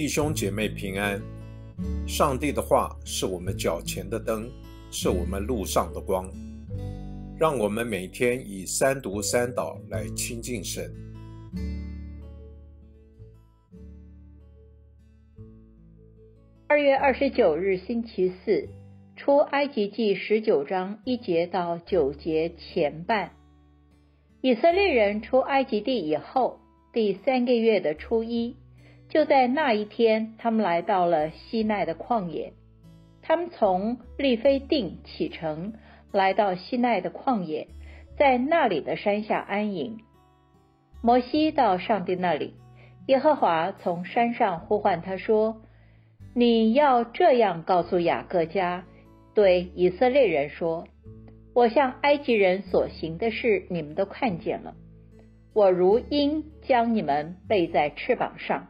弟兄姐妹平安。上帝的话是我们脚前的灯，是我们路上的光。让我们每天以三读三祷来亲近神。二月二十九日星期四，出埃及记十九章一节到九节前半。以色列人出埃及地以后，第三个月的初一。就在那一天，他们来到了西奈的旷野。他们从利非定启程，来到西奈的旷野，在那里的山下安营。摩西到上帝那里，耶和华从山上呼唤他说：“你要这样告诉雅各家，对以色列人说：我向埃及人所行的事，你们都看见了。我如鹰将你们背在翅膀上。”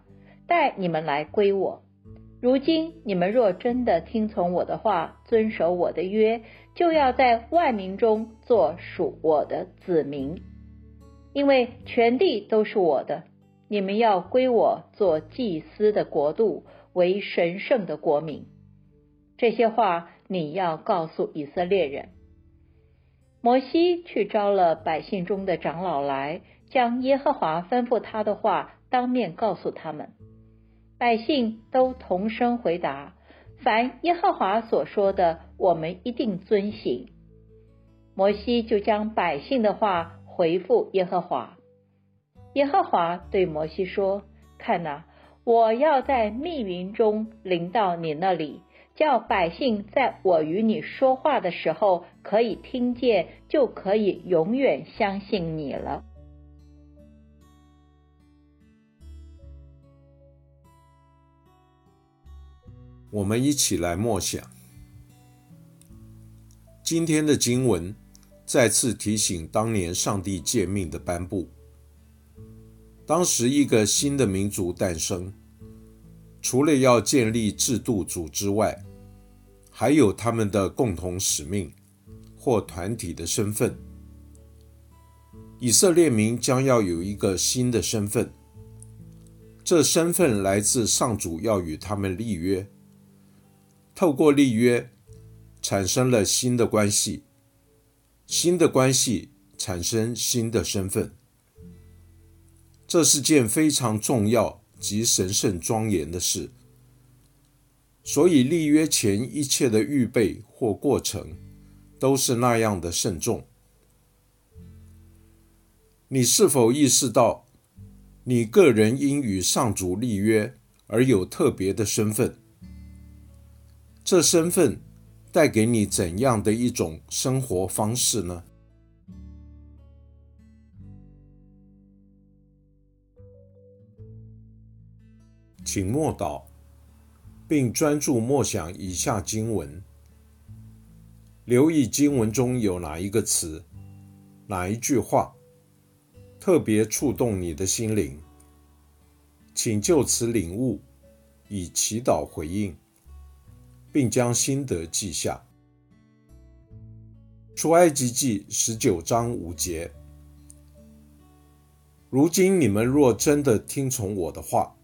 带你们来归我。如今你们若真的听从我的话，遵守我的约，就要在万民中做属我的子民，因为全地都是我的。你们要归我做祭司的国度，为神圣的国民。这些话你要告诉以色列人。摩西去招了百姓中的长老来，将耶和华吩咐他的话当面告诉他们。百姓都同声回答：“凡耶和华所说的，我们一定遵行。”摩西就将百姓的话回复耶和华。耶和华对摩西说：“看哪，我要在密云中临到你那里，叫百姓在我与你说话的时候可以听见，就可以永远相信你了。”我们一起来默想今天的经文，再次提醒当年上帝诫命的颁布。当时一个新的民族诞生，除了要建立制度组织外，还有他们的共同使命或团体的身份。以色列民将要有一个新的身份，这身份来自上主要与他们立约。透过立约，产生了新的关系，新的关系产生新的身份，这是件非常重要及神圣庄严的事。所以立约前一切的预备或过程，都是那样的慎重。你是否意识到，你个人因与上主立约而有特别的身份？这身份带给你怎样的一种生活方式呢？请默祷，并专注默想以下经文，留意经文中有哪一个词、哪一句话特别触动你的心灵，请就此领悟，以祈祷回应。并将心得记下。出埃及记十九章五节。如今你们若真的听从我的话，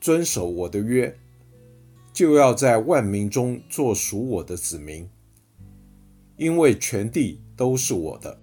遵守我的约，就要在万民中做属我的子民，因为全地都是我的。